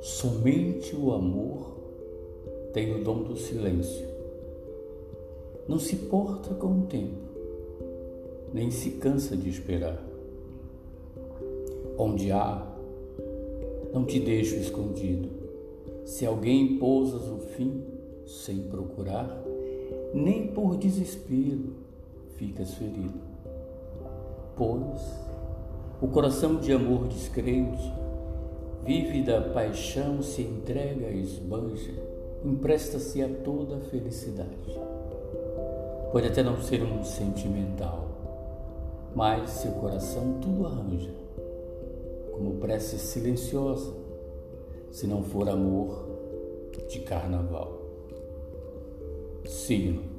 Somente o amor tem o dom do silêncio. Não se porta com o tempo, nem se cansa de esperar. Onde há, não te deixo escondido. Se alguém pousas o fim sem procurar, nem por desespero ficas ferido. Pois o coração de amor descrente Vive da paixão, se entrega, esbanja, empresta-se a toda a felicidade. Pode até não ser um sentimental, mas seu coração tudo arranja, como prece silenciosa, se não for amor de carnaval. Signo